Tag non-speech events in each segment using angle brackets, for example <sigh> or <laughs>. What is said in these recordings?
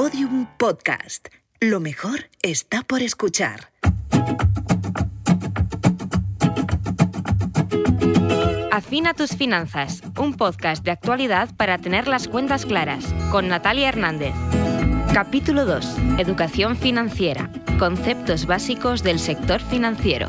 Podium Podcast. Lo mejor está por escuchar. Afina tus finanzas, un podcast de actualidad para tener las cuentas claras, con Natalia Hernández. Capítulo 2. Educación financiera. Conceptos básicos del sector financiero.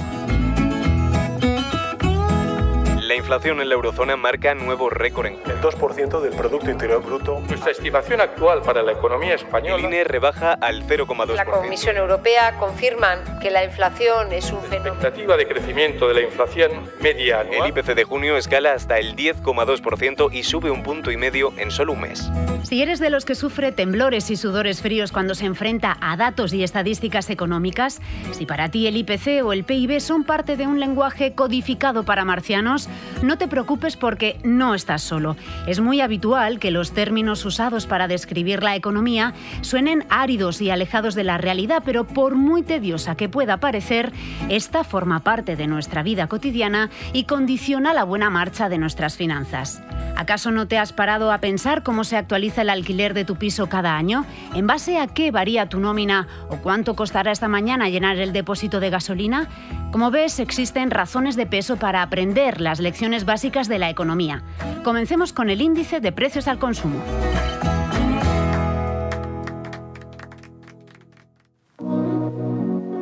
La inflación en la eurozona marca nuevo récord en El 2% del Producto Interior Bruto. Nuestra estimación actual para la economía española. El INE rebaja al 0,2%. La Comisión Europea confirman que la inflación es un La fenómeno. expectativa de crecimiento de la inflación media El anual. IPC de junio escala hasta el 10,2% y sube un punto y medio en solo un mes. Si eres de los que sufre temblores y sudores fríos cuando se enfrenta a datos y estadísticas económicas, si para ti el IPC o el PIB son parte de un lenguaje codificado para marcianos, no te preocupes porque no estás solo. Es muy habitual que los términos usados para describir la economía suenen áridos y alejados de la realidad, pero por muy tediosa que pueda parecer, esta forma parte de nuestra vida cotidiana y condiciona la buena marcha de nuestras finanzas. ¿Acaso no te has parado a pensar cómo se actualiza el alquiler de tu piso cada año? ¿En base a qué varía tu nómina o cuánto costará esta mañana llenar el depósito de gasolina? Como ves, existen razones de peso para aprender las lecciones básicas de la economía. Comencemos con el índice de precios al consumo.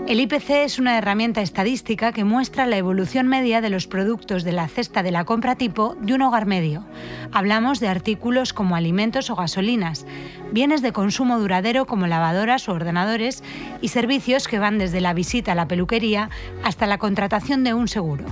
El IPC es una herramienta estadística que muestra la evolución media de los productos de la cesta de la compra tipo de un hogar medio. Hablamos de artículos como alimentos o gasolinas, bienes de consumo duradero como lavadoras o ordenadores y servicios que van desde la visita a la peluquería hasta la contratación de un seguro.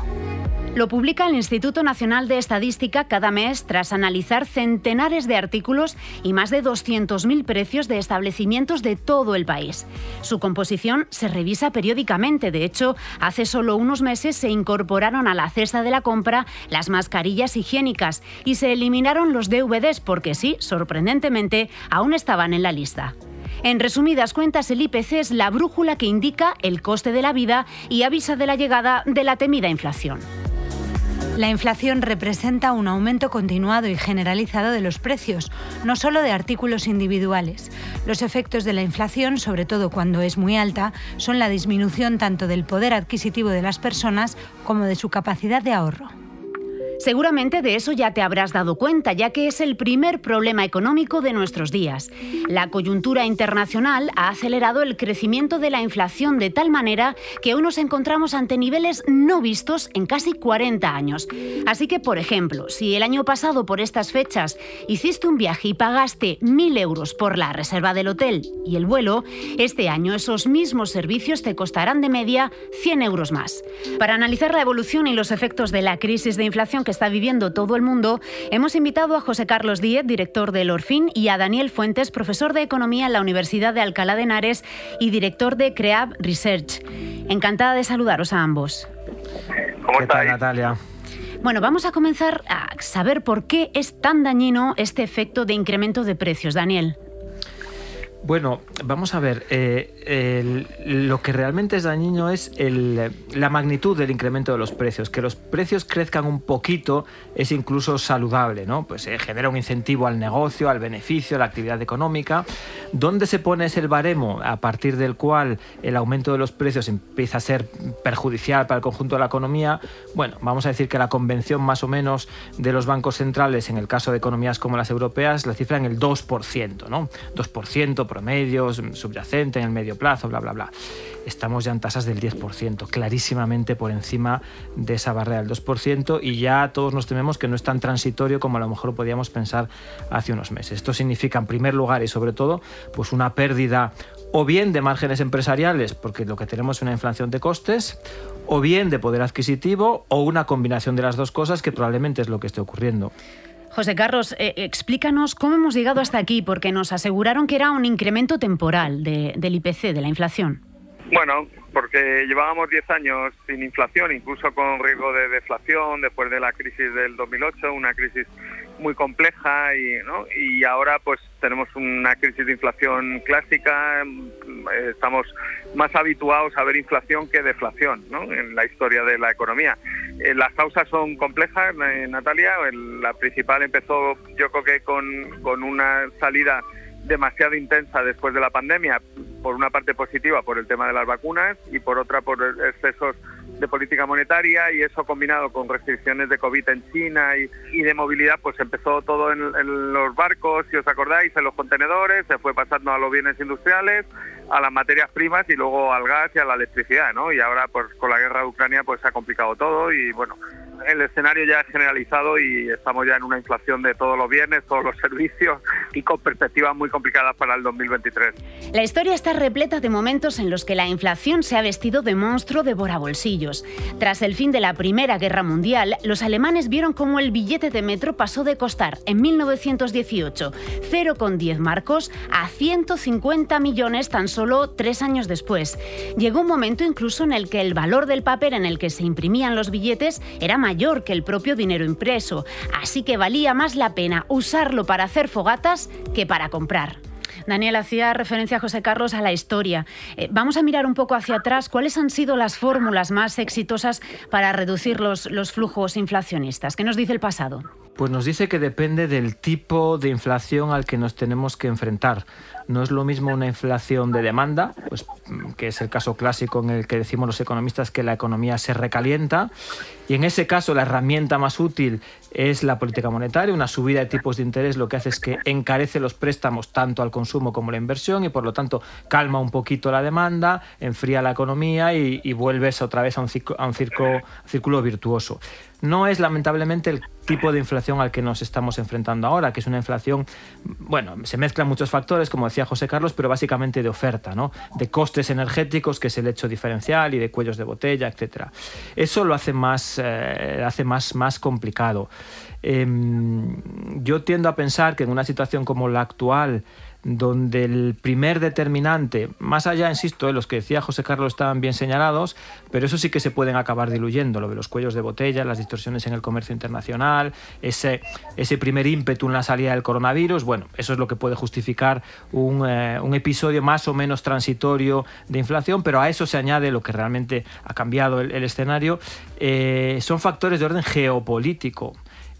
Lo publica el Instituto Nacional de Estadística cada mes tras analizar centenares de artículos y más de 200.000 precios de establecimientos de todo el país. Su composición se revisa periódicamente. De hecho, hace solo unos meses se incorporaron a la cesta de la compra las mascarillas higiénicas y se eliminaron los DVDs porque sí, sorprendentemente, aún estaban en la lista. En resumidas cuentas, el IPC es la brújula que indica el coste de la vida y avisa de la llegada de la temida inflación. La inflación representa un aumento continuado y generalizado de los precios, no solo de artículos individuales. Los efectos de la inflación, sobre todo cuando es muy alta, son la disminución tanto del poder adquisitivo de las personas como de su capacidad de ahorro. Seguramente de eso ya te habrás dado cuenta, ya que es el primer problema económico de nuestros días. La coyuntura internacional ha acelerado el crecimiento de la inflación de tal manera que hoy nos encontramos ante niveles no vistos en casi 40 años. Así que, por ejemplo, si el año pasado por estas fechas hiciste un viaje y pagaste 1.000 euros por la reserva del hotel y el vuelo, este año esos mismos servicios te costarán de media 100 euros más. Para analizar la evolución y los efectos de la crisis de inflación que está viviendo todo el mundo, hemos invitado a José Carlos Díez, director del Orfin, y a Daniel Fuentes, profesor de Economía en la Universidad de Alcalá de Henares y director de CREAB Research. Encantada de saludaros a ambos. ¿Cómo ¿Qué tal, estáis? Natalia? Bueno, vamos a comenzar a saber por qué es tan dañino este efecto de incremento de precios, Daniel. Bueno, vamos a ver, eh, lo que realmente es dañino es la magnitud del incremento de los precios. Que los precios crezcan un poquito es incluso saludable, ¿no? Pues eh, genera un incentivo al negocio, al beneficio, a la actividad económica. ¿Dónde se pone ese baremo a partir del cual el aumento de los precios empieza a ser perjudicial para el conjunto de la economía? Bueno, vamos a decir que la convención más o menos de los bancos centrales, en el caso de economías como las europeas, la cifra en el 2%, ¿no? 2% promedio, subyacente en el medio plazo, bla, bla, bla. Estamos ya en tasas del 10%, clarísimamente por encima de esa barrera del 2% y ya todos nos tememos que no es tan transitorio como a lo mejor podíamos pensar hace unos meses. Esto significa, en primer lugar y sobre todo, pues una pérdida o bien de márgenes empresariales, porque lo que tenemos es una inflación de costes, o bien de poder adquisitivo, o una combinación de las dos cosas que probablemente es lo que esté ocurriendo. José Carlos, eh, explícanos cómo hemos llegado hasta aquí, porque nos aseguraron que era un incremento temporal de- del IPC, de la inflación. Bueno, porque llevábamos 10 años sin inflación, incluso con riesgo de deflación después de la crisis del 2008, una crisis muy compleja y, ¿no? y ahora pues tenemos una crisis de inflación clásica, mm, estamos más habituados a ver inflación que deflación ¿no? en la historia de la economía. Eh, las causas son complejas, eh, Natalia, la principal empezó yo creo que con, con una salida demasiado intensa después de la pandemia, por una parte positiva por el tema de las vacunas y por otra por excesos de política monetaria y eso combinado con restricciones de COVID en China y, de movilidad, pues empezó todo en, los barcos, si os acordáis, en los contenedores, se fue pasando a los bienes industriales, a las materias primas y luego al gas y a la electricidad, ¿no? Y ahora, pues con la guerra de Ucrania, pues se ha complicado todo y bueno, el escenario ya es generalizado y estamos ya en una inflación de todos los bienes, todos los <laughs> servicios y con perspectivas muy complicadas para el 2023. La historia está repleta de momentos en los que la inflación se ha vestido de monstruo bolsillos. Tras el fin de la Primera Guerra Mundial, los alemanes vieron cómo el billete de metro pasó de costar en 1918 0,10 marcos a 150 millones tan solo tres años después. Llegó un momento incluso en el que el valor del papel en el que se imprimían los billetes era mayor que el propio dinero impreso, así que valía más la pena usarlo para hacer fogatas que para comprar. Daniel hacía referencia a José Carlos a la historia. Eh, vamos a mirar un poco hacia atrás. ¿Cuáles han sido las fórmulas más exitosas para reducir los, los flujos inflacionistas? ¿Qué nos dice el pasado? Pues nos dice que depende del tipo de inflación al que nos tenemos que enfrentar. No es lo mismo una inflación de demanda, pues, que es el caso clásico en el que decimos los economistas que la economía se recalienta, y en ese caso la herramienta más útil es la política monetaria. Una subida de tipos de interés lo que hace es que encarece los préstamos tanto al como la inversión y por lo tanto calma un poquito la demanda, enfría la economía y, vuelves otra vez a un, a un círculo virtuoso. No es lamentablemente el tipo de inflación al que nos estamos enfrentando ahora, que es una inflación, bueno, se mezclan muchos factores, como decía José Carlos, pero básicamente de oferta, ¿no? De costes energéticos, que es el hecho diferencial, y de cuellos de botella, etcétera. Eso lo hace más, eh, hace más, más complicado. Em, yo tiendo a pensar que en una situación como la actual, donde el primer determinante, más allá, insisto, de los que decía José Carlos estaban bien señalados, pero eso sí que se pueden acabar diluyendo, lo de los cuellos de botella, las distorsiones en el comercio internacional, ese, primer ímpetu en la salida del coronavirus, bueno, eso es lo que puede justificar un, eh, episodio más o menos transitorio de inflación, pero a eso se añade lo que realmente ha cambiado el, escenario, eh, son factores de orden geopolítico.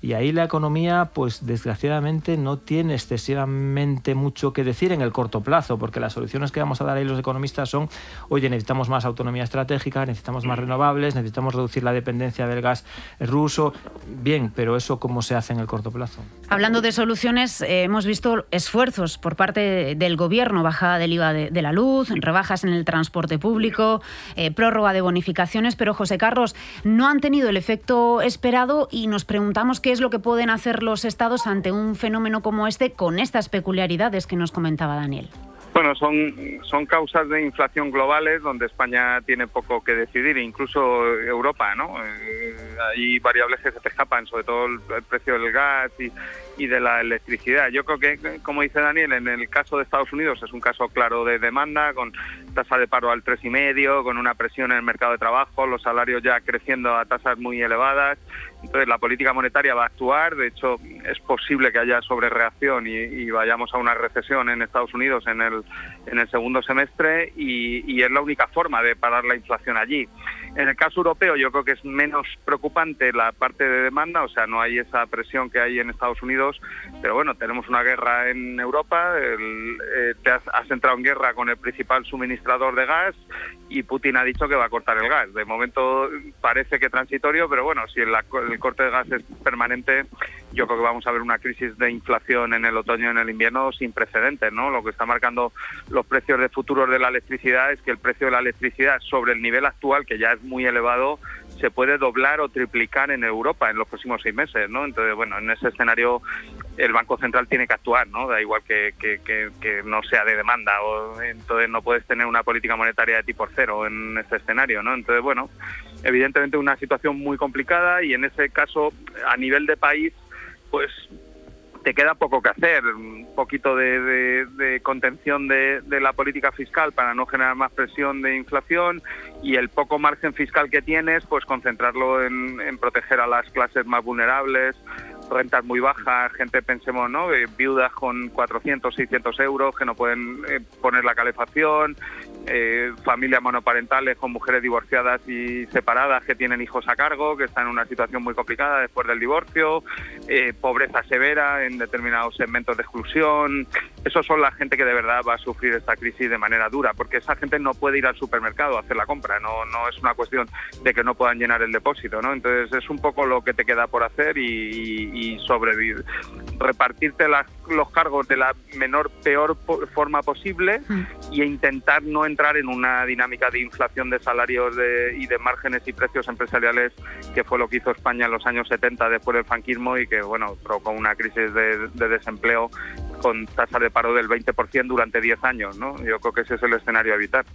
Y ahí la economía, pues desgraciadamente no tiene excesivamente mucho que decir en el corto plazo, porque las soluciones que vamos a dar ahí los economistas son, oye, necesitamos más autonomía estratégica, necesitamos más renovables, necesitamos reducir la dependencia del gas ruso. Bien, pero eso cómo se hace en el corto plazo. Hablando de soluciones, eh, hemos visto esfuerzos por parte del gobierno, bajada del IVA de, la luz, rebajas en el transporte público, eh, prórroga de bonificaciones, pero José Carlos, no han tenido el efecto esperado y nos preguntamos qué es lo que pueden hacer los estados ante un fenómeno como este con estas peculiaridades que nos comentaba Daniel. Bueno, son, son causas de inflación globales donde España tiene poco que decidir, incluso Europa, ¿no? Eh, hay variables que se te escapan, sobre todo el, precio del gas y, y, de la electricidad. Yo creo que, como dice Daniel, en el caso de Estados Unidos es un caso claro de demanda, con tasa de paro al 3,5, con una presión en el mercado de trabajo, los salarios ya creciendo a tasas muy elevadas entonces la política monetaria va a actuar, de hecho es posible que haya sobrereacción y, y vayamos a una recesión en Estados Unidos en el, en el segundo semestre y, y es la única forma de parar la inflación allí. En el caso europeo yo creo que es menos preocupante la parte de demanda, o sea, no hay esa presión que hay en Estados Unidos, pero bueno, tenemos una guerra en Europa, eh, te has, entrado en guerra con el principal suministrador de gas y Putin ha dicho que va a cortar el gas. De momento parece que transitorio, pero bueno, si el, el corte de gas es permanente, yo creo que vamos a ver una crisis de inflación en el otoño y en el invierno sin precedentes, ¿no? Lo que está marcando los precios de futuros de la electricidad es que el precio de la electricidad sobre el nivel actual, que ya es muy elevado, se puede doblar o triplicar en Europa en los próximos seis meses, ¿no? Entonces, bueno, en ese escenario el Banco Central tiene que actuar, ¿no? Da igual que, que, no sea de demanda, o entonces no puedes tener una política monetaria de tipo cero en ese escenario, ¿no? Entonces, bueno, evidentemente una situación muy complicada y en ese caso, a nivel de país, pues te queda poco que hacer, un poquito de, contención de, la política fiscal para no generar más presión de inflación y el poco margen fiscal que tienes, pues concentrarlo en, en proteger a las clases más vulnerables, rentas muy bajas, gente, pensemos, ¿no? Eh, viudas con 400, 600 euros que no pueden eh, poner la calefacción, eh, familias monoparentales con mujeres divorciadas y separadas que tienen hijos a cargo, que están en una situación muy complicada después del divorcio, pobreza severa en determinados segmentos de exclusión, esos son la gente que de verdad va a sufrir esta crisis de manera dura, porque esa gente no puede ir al supermercado a hacer la compra, no, no es una cuestión de que no puedan llenar el depósito, ¿no? Entonces es un poco lo que te queda por hacer y, sobrevivir. Repartirte los cargos de la menor, peor forma posible mm. e intentar no entrar en una dinámica de inflación de salarios y de márgenes y precios empresariales, que fue lo que hizo España en los años 70 después del franquismo y que, bueno, provocó una crisis de, de desempleo con tasa de paro del 20% durante 10 años, ¿no? Yo creo que ese es el escenario a evitar.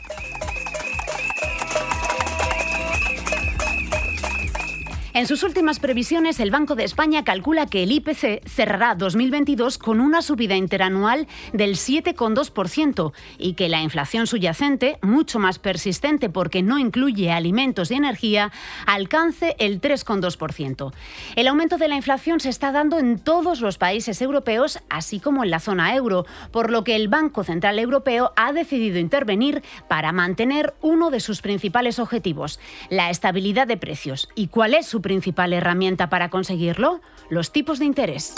En sus últimas previsiones, el Banco de España calcula que el IPC cerrará 2022 con una subida interanual del 7,2% y que la inflación subyacente, mucho más persistente porque no incluye alimentos y energía, alcance el 3,2%. El aumento de la inflación se está dando en todos los países europeos, así como en la zona euro, por lo que el Banco Central Europeo ha decidido intervenir para mantener uno de sus principales objetivos, la estabilidad de precios. ¿Y cuál es su principal herramienta para conseguirlo? Los tipos de interés.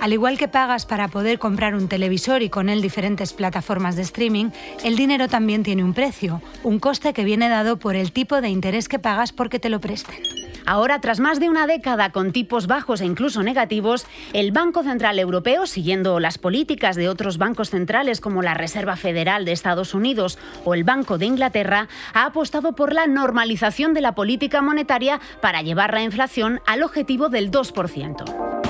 Al igual que pagas para poder comprar un televisor y con él diferentes plataformas de streaming, el dinero también tiene un precio, un coste que viene dado por el tipo de interés que pagas porque te lo presten. Ahora, tras más de una década con tipos bajos e incluso negativos, el Banco Central Europeo, siguiendo las políticas de otros bancos centrales como la Reserva Federal de Estados Unidos o el Banco de Inglaterra, ha apostado por la normalización de la política monetaria para llevar la inflación al objetivo del 2%.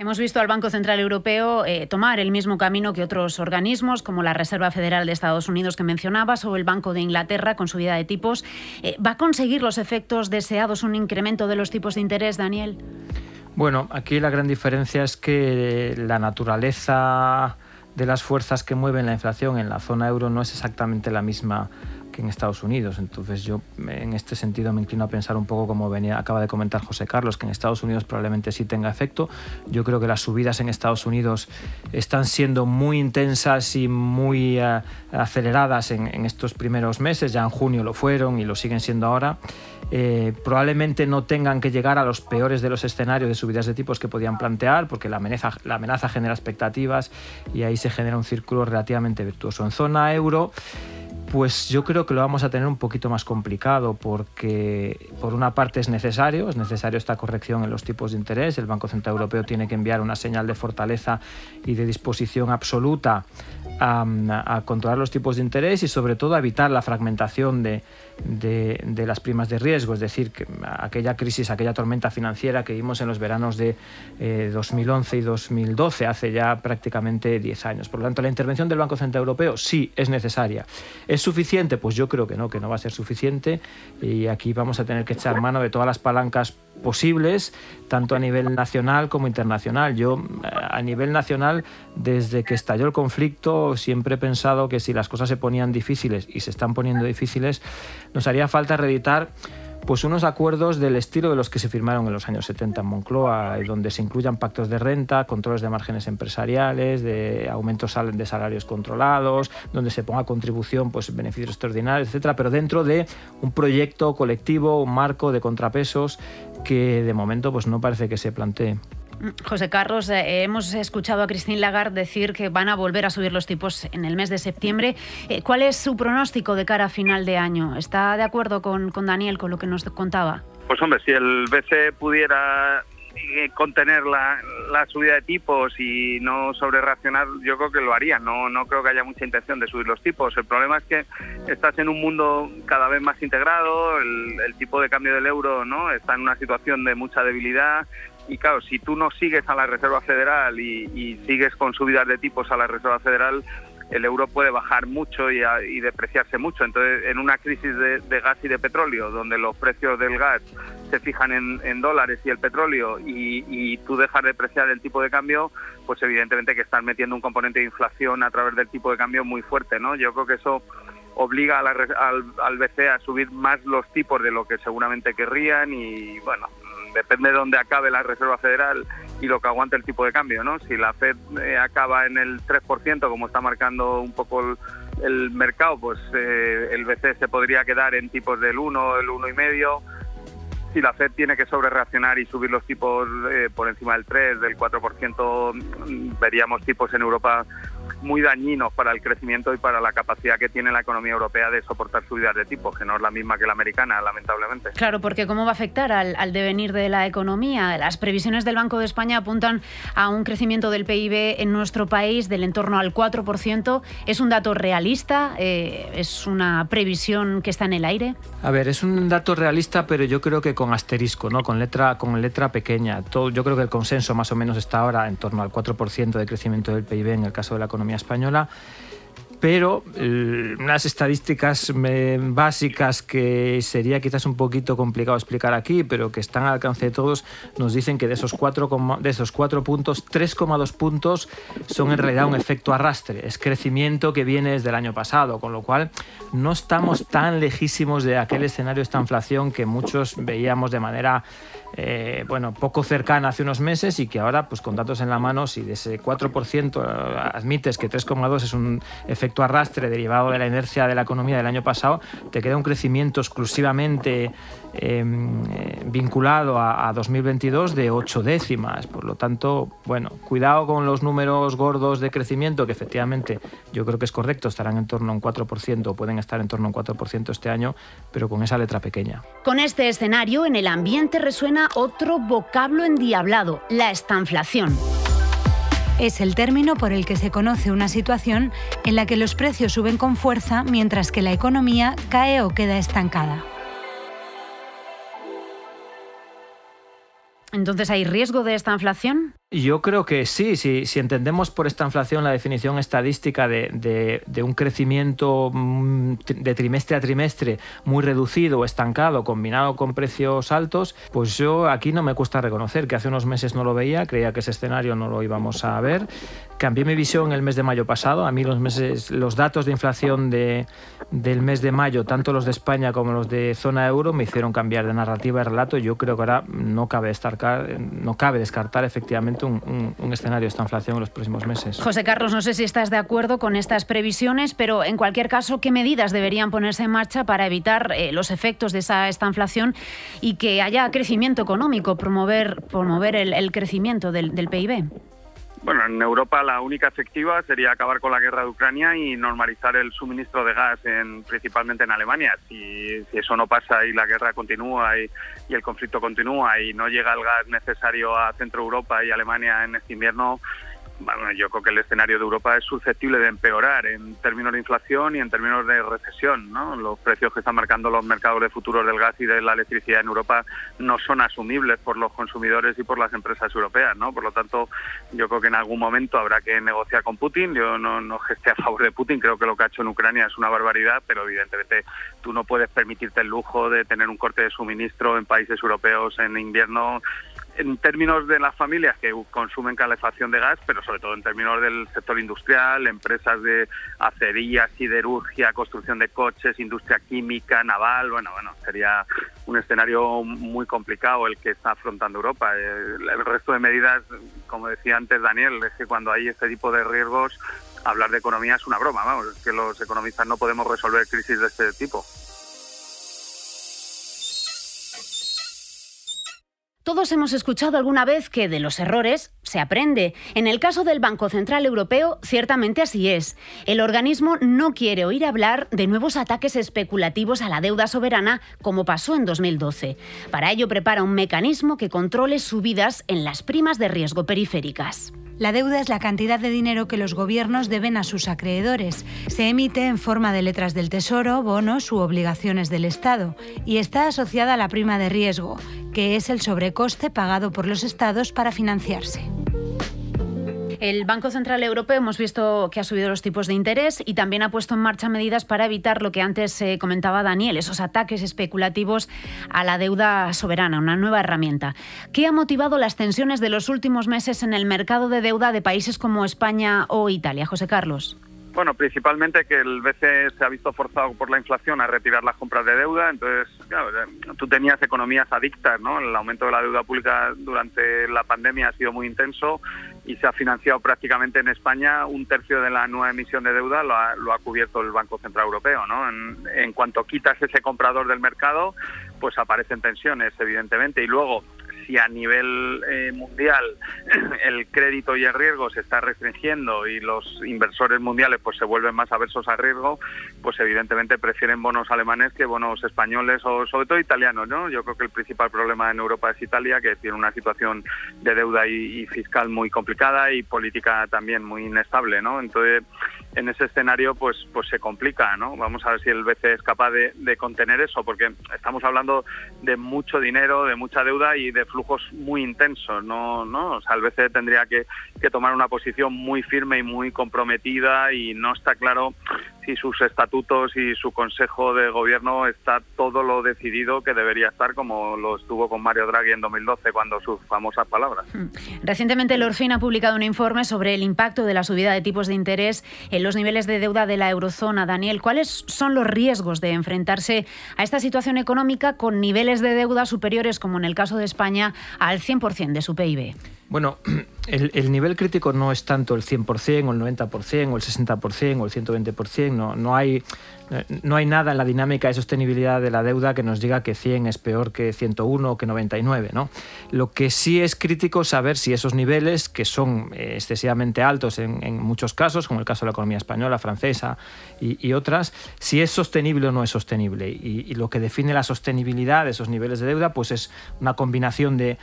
Hemos visto al Banco Central Europeo eh, tomar el mismo camino que otros organismos, como la Reserva Federal de Estados Unidos que mencionabas o el Banco de Inglaterra con subida de tipos. Eh, ¿Va a conseguir los efectos deseados un incremento de los tipos de interés, Daniel? Bueno, aquí la gran diferencia es que la naturaleza de las fuerzas que mueven la inflación en la zona euro no es exactamente la misma en Estados Unidos. Entonces yo en este sentido me inclino a pensar un poco como venía, acaba de comentar José Carlos, que en Estados Unidos probablemente sí tenga efecto. Yo creo que las subidas en Estados Unidos están siendo muy intensas y muy eh, aceleradas en, en, estos primeros meses, ya en junio lo fueron y lo siguen siendo ahora. Eh, probablemente no tengan que llegar a los peores de los escenarios de subidas de tipos que podían plantear, porque la amenaza, la amenaza genera expectativas y ahí se genera un círculo relativamente virtuoso. En zona euro, pues yo creo que lo vamos a tener un poquito más complicado porque por una parte es necesario, es necesario esta corrección en los tipos de interés. El Banco Central Europeo tiene que enviar una señal de fortaleza y de disposición absoluta a, controlar los tipos de interés y sobre todo a evitar la fragmentación de, de, las primas de riesgo, es decir, que aquella crisis, aquella tormenta financiera que vimos en los veranos de 2011 eh, y 2012, hace ya prácticamente 10 años. Por lo tanto, la intervención del Banco Central Europeo sí es necesaria. ¿Es suficiente? Pues yo creo que no, que no va a ser suficiente y aquí vamos a tener que echar mano de todas las palancas posibles, tanto a nivel nacional como internacional. Yo, eh, a nivel nacional, desde que estalló el conflicto, siempre he pensado que si las cosas se ponían difíciles y se están poniendo difíciles, nos haría falta reeditar pues unos acuerdos del estilo de los que se firmaron en los años 70 en Moncloa, donde se incluyan pactos de renta, controles de márgenes empresariales, de aumentos de salarios controlados, donde se ponga contribución pues beneficios extraordinarios, etcétera, pero dentro de un proyecto colectivo, un marco de contrapesos que de momento pues no parece que se plantee. José Carlos, eh, hemos escuchado a Christine Lagarde decir que van a volver a subir los tipos en el mes de septiembre. Eh, ¿Cuál es su pronóstico de cara a final de año? ¿Está de acuerdo con, Daniel, con lo que nos contaba? Pues hombre, si el BCE pudiera eh, contener la, subida de tipos y no sobre reaccionar, yo creo que lo haría. No, no creo que haya mucha intención de subir los tipos. El problema es que estás en un mundo cada vez más integrado, el, el tipo de cambio del euro no está en una situación de mucha debilidad y claro, si tú no sigues a la Reserva Federal y, sigues con subidas de tipos a la Reserva Federal, el euro puede bajar mucho y, depreciarse mucho. Entonces, en una crisis de, gas y de petróleo, donde los precios del gas se fijan en, dólares y el petróleo, y, tú dejas de depreciar el tipo de cambio, pues evidentemente que están metiendo un componente de inflación a través del tipo de cambio muy fuerte, ¿no? Yo creo que eso obliga al, al BCE a subir más los tipos de lo que seguramente querrían y, bueno, depende de dónde acabe la Reserva Federal y lo que aguante el tipo de cambio, ¿no? Si la Fed eh, acaba en el 3%, como está marcando un poco el, mercado, pues eh, el BCE se podría quedar en tipos del 1, el 1,5 si la Fed tiene que sobrereaccionar y subir los tipos eh, por encima del 3, del 4%, mm, veríamos tipos en Europa muy dañinos para el crecimiento y para la capacidad que tiene la economía europea de soportar subidas de tipos, que no es la misma que la americana, lamentablemente. Claro, porque ¿cómo va a afectar al, devenir de la economía? Las previsiones del Banco de España apuntan a un crecimiento del PIB en nuestro país del entorno al 4%. ¿Es un dato realista? Eh, ¿Es una previsión que está en el aire? A ver, es un dato realista, pero yo creo que con asterisco, ¿no? con, letra, con letra pequeña. Todo, yo creo que el consenso más o menos está ahora en torno al 4% de crecimiento del PIB en el caso de la economía española pero eh, unas estadísticas eh, básicas que sería quizás un poquito complicado explicar aquí, pero que están al alcance de todos, nos dicen que de esos cuatro, de esos cuatro puntos, 3,2 puntos son en realidad un efecto arrastre, es crecimiento que viene desde el año pasado, con lo cual no estamos tan lejísimos de aquel escenario de esta inflación que muchos veíamos de manera eh, bueno, poco cercana hace unos meses y que ahora, pues con datos en la mano, si de ese 4% eh, admites que 3,2 es un efecto arrastre derivado de la inercia de la economía del año pasado, te queda un crecimiento exclusivamente em, eh, vinculado a, a, 2022 de 8 décimas. Por lo tanto, bueno, cuidado con los números gordos de crecimiento, que efectivamente yo creo que es correcto, estarán en torno a un 4%, pueden estar en torno a un 4% este año, pero con esa letra pequeña. Con este escenario, en el ambiente resuena otro vocablo endiablado, la estanflación. Es el término por el que se conoce una situación en la que los precios suben con fuerza mientras que la economía cae o queda estancada. Entonces, ¿hay riesgo de esta inflación? Yo creo que sí, si, si entendemos por esta inflación la definición estadística de, de, un crecimiento mm, de trimestre a trimestre muy reducido o estancado combinado con precios altos, pues yo aquí no me cuesta reconocer que hace unos meses no lo veía, creía que ese escenario no lo íbamos a ver. Cambié mi visión el mes de mayo pasado, a mí los, meses, los datos de inflación de, del mes de mayo, tanto los de España como los de zona euro, me hicieron cambiar de narrativa y relato. Yo creo que ahora no cabe descartar, no cabe descartar efectivamente un, escenario de esta inflación en los próximos meses. José Carlos, no sé si estás de acuerdo con estas previsiones, pero en cualquier caso, ¿qué medidas deberían ponerse en marcha para evitar eh, los efectos de esa, esta inflación y que haya crecimiento económico, promover, promover el, crecimiento del, del PIB? Bueno, en Europa la única efectiva sería acabar con la guerra de Ucrania y normalizar el suministro de gas, en, principalmente en Alemania. Si, eso no pasa y la guerra continúa y, y, el conflicto continúa y no llega el gas necesario a Centro Europa y Alemania en este invierno, bueno, yo creo que el escenario de Europa es susceptible de empeorar en términos de inflación y en términos de recesión. ¿no? Los precios que están marcando los mercados de futuros del gas y de la electricidad en Europa no son asumibles por los consumidores y por las empresas europeas. ¿no? Por lo tanto, yo creo que en algún momento habrá que negociar con Putin. Yo no, no esté a favor de Putin, creo que lo que ha hecho en Ucrania es una barbaridad, pero evidentemente tú no puedes permitirte el lujo de tener un corte de suministro en países europeos en invierno en términos de las familias que consumen calefacción de gas, pero sobre todo en términos del sector industrial, empresas de acería, siderurgia, construcción de coches, industria química, naval, bueno, bueno, sería un escenario muy complicado el que está afrontando Europa. El, resto de medidas, como decía antes Daniel, es que cuando hay este tipo de riesgos, hablar de economía es una broma, vamos, es que los economistas no podemos resolver crisis de este tipo. Todos hemos escuchado alguna vez que de los errores se aprende. En el caso del Banco Central Europeo, ciertamente así es. El organismo no quiere oír hablar de nuevos ataques especulativos a la deuda soberana como pasó en 2012. Para ello prepara un mecanismo que controle subidas en las primas de riesgo periféricas. La deuda es la cantidad de dinero que los gobiernos deben a sus acreedores. Se emite en forma de letras del Tesoro, bonos u obligaciones del Estado y está asociada a la prima de riesgo, que es el sobrecoste pagado por los estados para financiarse. El Banco Central Europeo hemos visto que ha subido los tipos de interés y también ha puesto en marcha medidas para evitar lo que antes eh, comentaba Daniel, esos ataques especulativos a la deuda soberana, una nueva herramienta. ¿Qué ha motivado las tensiones de los últimos meses en el mercado de deuda de países como España o Italia? José Carlos. Bueno, principalmente que el BCE se ha visto forzado por la inflación a retirar las compras de deuda. Entonces, claro, tú tenías economías adictas, ¿no? El aumento de la deuda pública durante la pandemia ha sido muy intenso y se ha financiado prácticamente en España un tercio de la nueva emisión de deuda lo ha, lo ha cubierto el Banco Central Europeo, ¿no? En, en cuanto quitas ese comprador del mercado, pues aparecen tensiones, evidentemente, y luego si a nivel eh, mundial <clears throat> el crédito y el riesgo se está restringiendo y los inversores mundiales pues se vuelven más aversos al riesgo, pues evidentemente prefieren bonos alemanes que bonos españoles o sobre todo italianos, ¿no? Yo creo que el principal problema en Europa es Italia, que tiene una situación de deuda y, fiscal muy complicada y política también muy inestable, ¿no? Entonces, en ese escenario pues pues se complica, ¿no? Vamos a ver si el BCE es capaz de, de contener eso, porque estamos hablando de mucho dinero, de mucha deuda y de flujos muy intensos, ¿no? ¿no? O sea, el BCE tendría que, que tomar una posición muy firme y muy comprometida y no está claro si sus estatutos y su consejo de gobierno está todo lo decidido que debería estar como lo estuvo con Mario Draghi en 2012 cuando sus famosas palabras. Hmm. Recientemente el Orfin ha publicado un informe sobre el impacto de la subida de tipos de interés en los niveles de deuda de la eurozona. Daniel, ¿cuáles son los riesgos de enfrentarse a esta situación económica con niveles de deuda superiores, como en el caso de España, al 100% de su PIB? Bueno, <clears throat> el, nivel crítico no es tanto el 100% o el 90% o el 60% o el 120%. No, no, hay, no hay nada en la dinámica de sostenibilidad de la deuda que nos diga que 100 es peor que 101 o que 99. ¿no? Lo que sí es crítico saber si esos niveles, que son eh, excesivamente altos en, muchos casos, como el caso de la economía española, francesa y, otras, si es sostenible o no es sostenible. Y, lo que define la sostenibilidad de esos niveles de deuda pues es una combinación de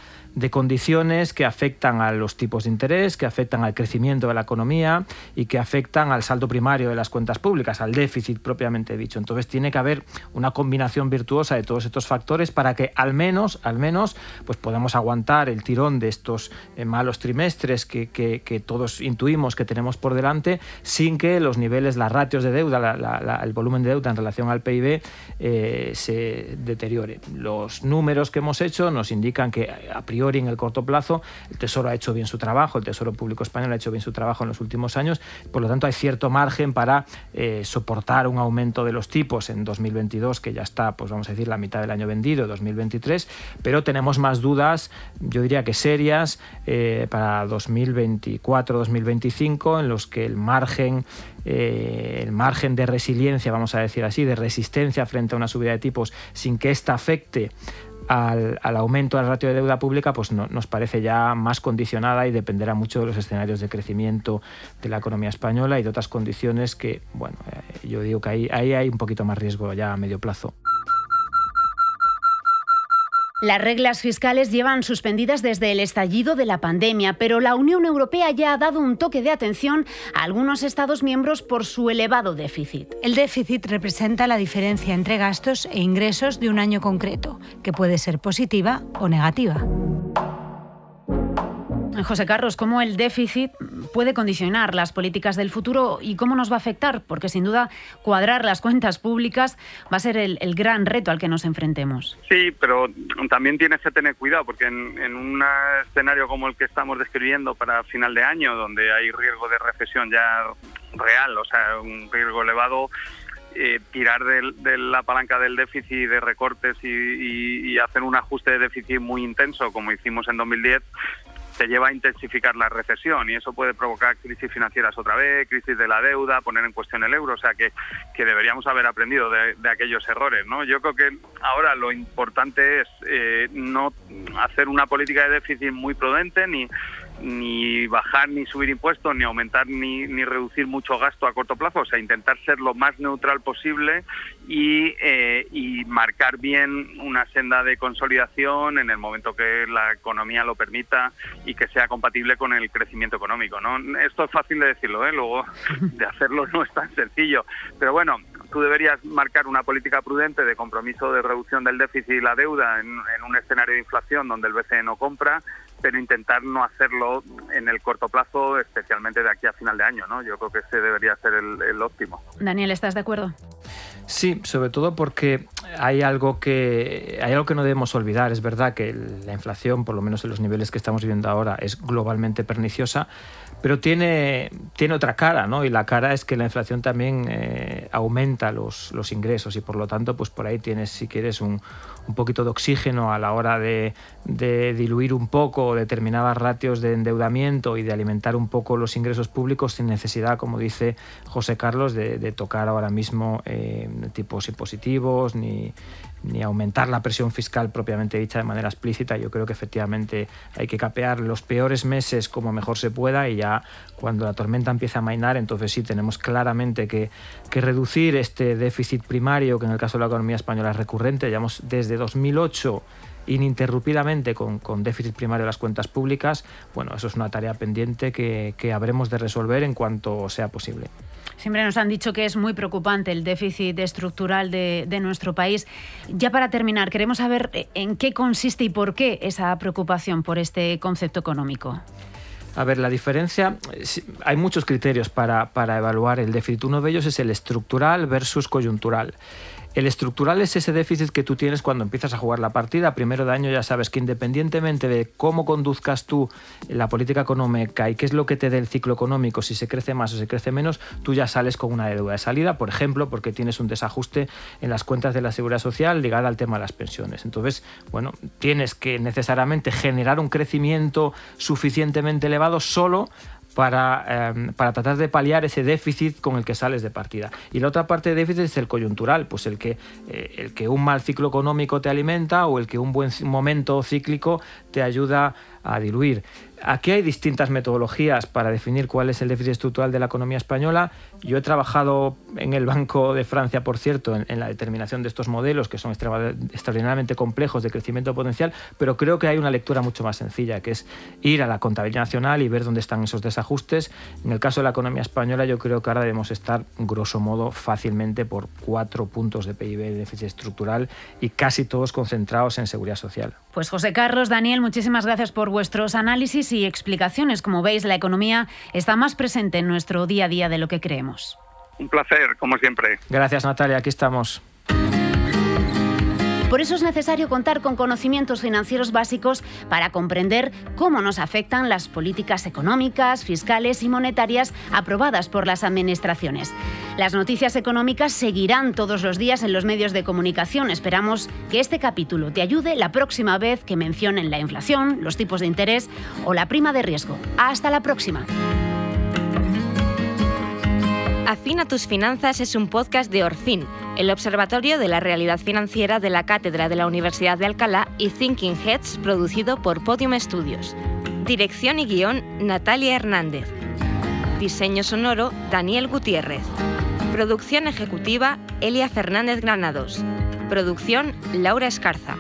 condiciones que afectan a los tipos de interés, que afectan al crecimiento de la economía y que afectan al saldo primario de las cuentas públicas, al déficit propiamente dicho. Entonces tiene que haber una combinación virtuosa de todos estos factores para que al menos, al menos, pues podamos aguantar el tirón de estos eh, malos trimestres que, todos intuimos que tenemos por delante, sin que los niveles, las ratios de deuda, el volumen de deuda en relación al PIB eh, se deteriore. Los números que hemos hecho nos indican que a priori en el corto plazo. El Tesoro ha hecho bien su trabajo, el Tesoro Público Español ha hecho bien su trabajo en los últimos años, por lo tanto hay cierto margen para eh, soportar un aumento de los tipos en 2022, que ya está, pues vamos a decir, la mitad del año vendido, 2023, pero tenemos más dudas, yo diría que serias, eh, para 2024-2025, en los que el margen eh, el margen de resiliencia, vamos a decir así, de resistencia frente a una subida de tipos sin que ésta afecte al, aumento del ratio de deuda pública, pues nos parece ya más condicionada y dependerá mucho de los escenarios de crecimiento de la economía española y de otras condiciones que, bueno, eh, yo digo que ahí, ahí hay un poquito más riesgo ya a medio plazo. Las reglas fiscales llevan suspendidas desde el estallido de la pandemia, pero la Unión Europea ya ha dado un toque de atención a algunos Estados miembros por su elevado déficit. El déficit representa la diferencia entre gastos e ingresos de un año concreto, que puede ser positiva o negativa. José Carlos, ¿cómo el déficit puede condicionar las políticas del futuro y cómo nos va a afectar? Porque sin duda cuadrar las cuentas públicas va a ser el, gran reto al que nos enfrentemos. Sí, pero también tienes que tener cuidado porque en, un escenario como el que estamos describiendo para final de año, donde hay riesgo de recesión ya real, o sea, un riesgo elevado, eh, tirar de, la palanca del déficit de recortes y, y, hacer un ajuste de déficit muy intenso como hicimos en 2010 te lleva a intensificar la recesión y eso puede provocar crisis financieras otra vez, crisis de la deuda, poner en cuestión el euro, o sea que, que deberíamos haber aprendido de, aquellos errores. ¿no? Yo creo que ahora lo importante es eh, no hacer una política de déficit muy prudente ni ni bajar ni subir impuestos, ni aumentar ni, ni reducir mucho gasto a corto plazo, o sea, intentar ser lo más neutral posible y, eh, y marcar bien una senda de consolidación en el momento que la economía lo permita y que sea compatible con el crecimiento económico. ¿no? Esto es fácil de decirlo, ¿eh? luego de hacerlo no es tan sencillo, pero bueno, tú deberías marcar una política prudente de compromiso de reducción del déficit y la deuda en, en un escenario de inflación donde el BCE no compra pero intentar no hacerlo en el corto plazo, especialmente de aquí a final de año. ¿no? Yo creo que ese debería ser el, óptimo. Daniel, ¿estás de acuerdo? Sí, sobre todo porque hay algo que hay algo que no debemos olvidar. Es verdad que la inflación, por lo menos en los niveles que estamos viviendo ahora, es globalmente perniciosa, pero tiene, tiene otra cara, ¿no? Y la cara es que la inflación también eh, aumenta los, los, ingresos y por lo tanto, pues por ahí tienes, si quieres, un, un poquito de oxígeno a la hora de, de, diluir un poco determinadas ratios de endeudamiento y de alimentar un poco los ingresos públicos sin necesidad, como dice José Carlos, de, tocar ahora mismo eh, tipos impositivos ni, ni, aumentar la presión fiscal propiamente dicha de manera explícita. Yo creo que efectivamente hay que capear los peores meses como mejor se pueda y ya cuando la tormenta empieza a mainar, entonces sí tenemos claramente que, que reducir este déficit primario, que en el caso de la economía española es recurrente. Llevamos desde 2008 ininterrumpidamente con, con, déficit primario de las cuentas públicas, bueno, eso es una tarea pendiente que, que habremos de resolver en cuanto sea posible. Siempre nos han dicho que es muy preocupante el déficit estructural de, nuestro país. Ya para terminar, queremos saber eh, en qué consiste y por qué esa preocupación por este concepto económico. A ver, la diferencia, hay muchos criterios para evaluar el déficit. Uno de ellos es el estructural versus coyuntural. El estructural es ese déficit que tú tienes cuando empiezas a jugar la partida. Primero de año ya sabes que independientemente de cómo conduzcas tú la política económica y qué es lo que te dé el ciclo económico, si se crece más o se crece menos, tú ya sales con una deuda de salida, por ejemplo, porque tienes un desajuste en las cuentas de la seguridad social ligada al tema de las pensiones. Entonces, bueno, tienes que necesariamente generar un crecimiento suficientemente elevado solo para, eh, para, tratar de paliar ese déficit con el que sales de partida. Y la otra parte de déficit es el coyuntural, pues el que, eh, el que un mal ciclo económico te alimenta o el que un buen momento cíclico te ayuda a diluir. Aquí hay distintas metodologías para definir cuál es el déficit estructural de la economía española. Yo he trabajado en el Banco de Francia, por cierto, en, la determinación de estos modelos que son extraordinariamente complejos de crecimiento potencial, pero creo que hay una lectura mucho más sencilla, que es ir a la contabilidad nacional y ver dónde están esos desajustes. En el caso de la economía española, yo creo que ahora debemos estar, grosso modo, fácilmente por cuatro puntos de PIB de déficit estructural y casi todos concentrados en seguridad social. Pues José Carlos, Daniel, muchísimas gracias por vuestros análisis y explicaciones. Como veis, la economía está más presente en nuestro día a día de lo que creemos. Un placer, como siempre. Gracias, Natalia. Aquí estamos. Por eso es necesario contar con conocimientos financieros básicos para comprender cómo nos afectan las políticas económicas, fiscales y monetarias aprobadas por las administraciones. Las noticias económicas seguirán todos los días en los medios de comunicación. Esperamos que este capítulo te ayude la próxima vez que mencionen la inflación, los tipos de interés o la prima de riesgo. Hasta la próxima. Afina tus finanzas es un podcast de Orfin, el Observatorio de la Realidad Financiera de la Cátedra de la Universidad de Alcalá y Thinking Heads, producido por Podium Studios. Dirección y guion, Natalia Hernández. Diseño sonoro, Daniel Gutiérrez. Producción ejecutiva, Elia Fernández Granados. Producción, Laura Escarza.